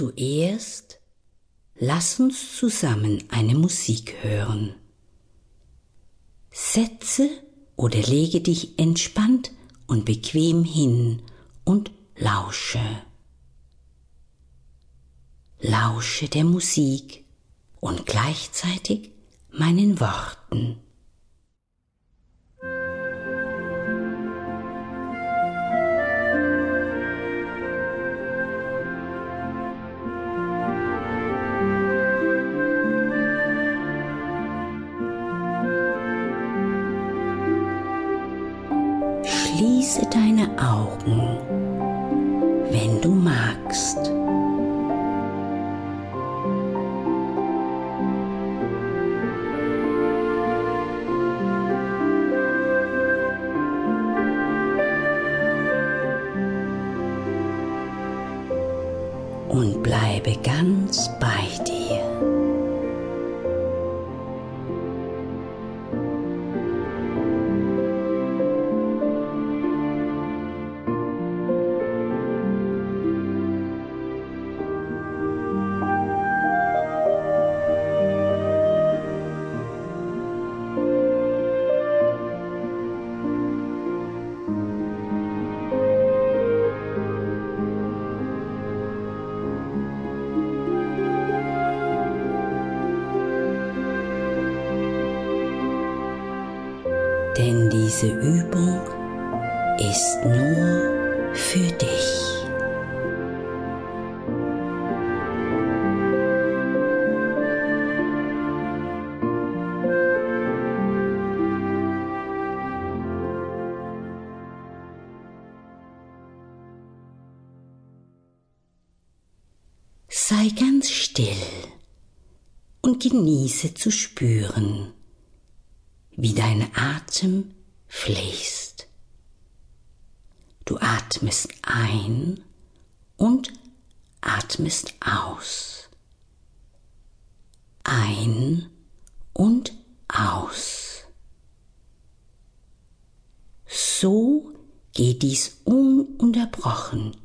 Zuerst lass uns zusammen eine Musik hören. Setze oder lege dich entspannt und bequem hin und lausche. Lausche der Musik und gleichzeitig meinen Worten. Schließe deine Augen, wenn du magst. Und bleibe ganz bei denn diese Übung ist nur für dich. Sei ganz still und genieße zu spüren, wie dein Atem fließt. Du atmest ein und atmest aus. Ein und aus. So geht dies ununterbrochen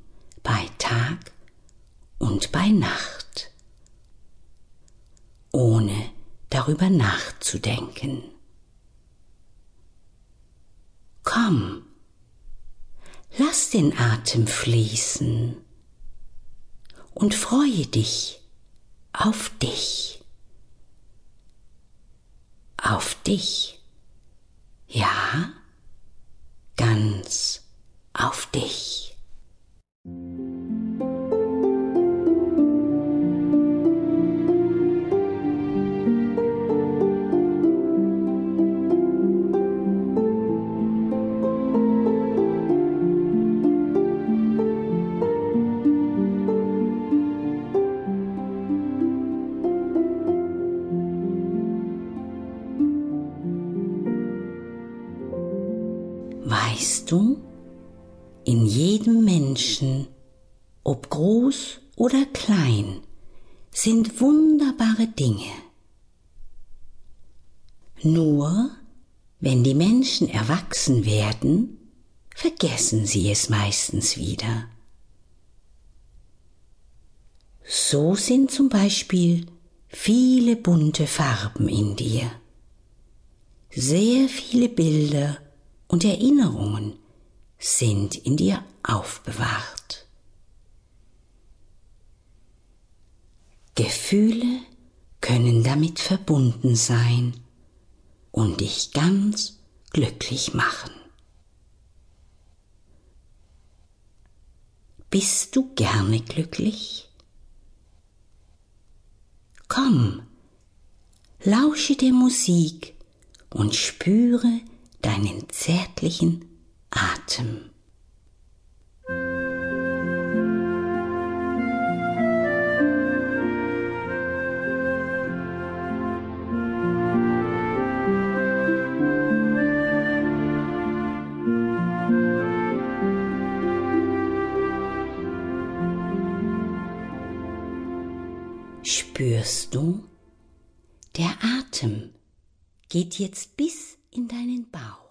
bei Tag und bei Nacht, ohne darüber nachzudenken. Komm, lass den Atem fließen und freue dich auf dich. Auf dich. Ja, Du, in jedem Menschen, ob groß oder klein, sind wunderbare Dinge. Nur wenn die Menschen erwachsen werden, vergessen sie es meistens wieder. So sind zum Beispiel viele bunte Farben in dir, sehr viele Bilder und Erinnerungen sind in dir aufbewahrt. Gefühle können damit verbunden sein und dich ganz glücklich machen. Bist du gerne glücklich? Komm, lausche der Musik und spüre deinen zärtlichen Atem. Spürst du? Der Atem geht jetzt bis in deinen Bauch.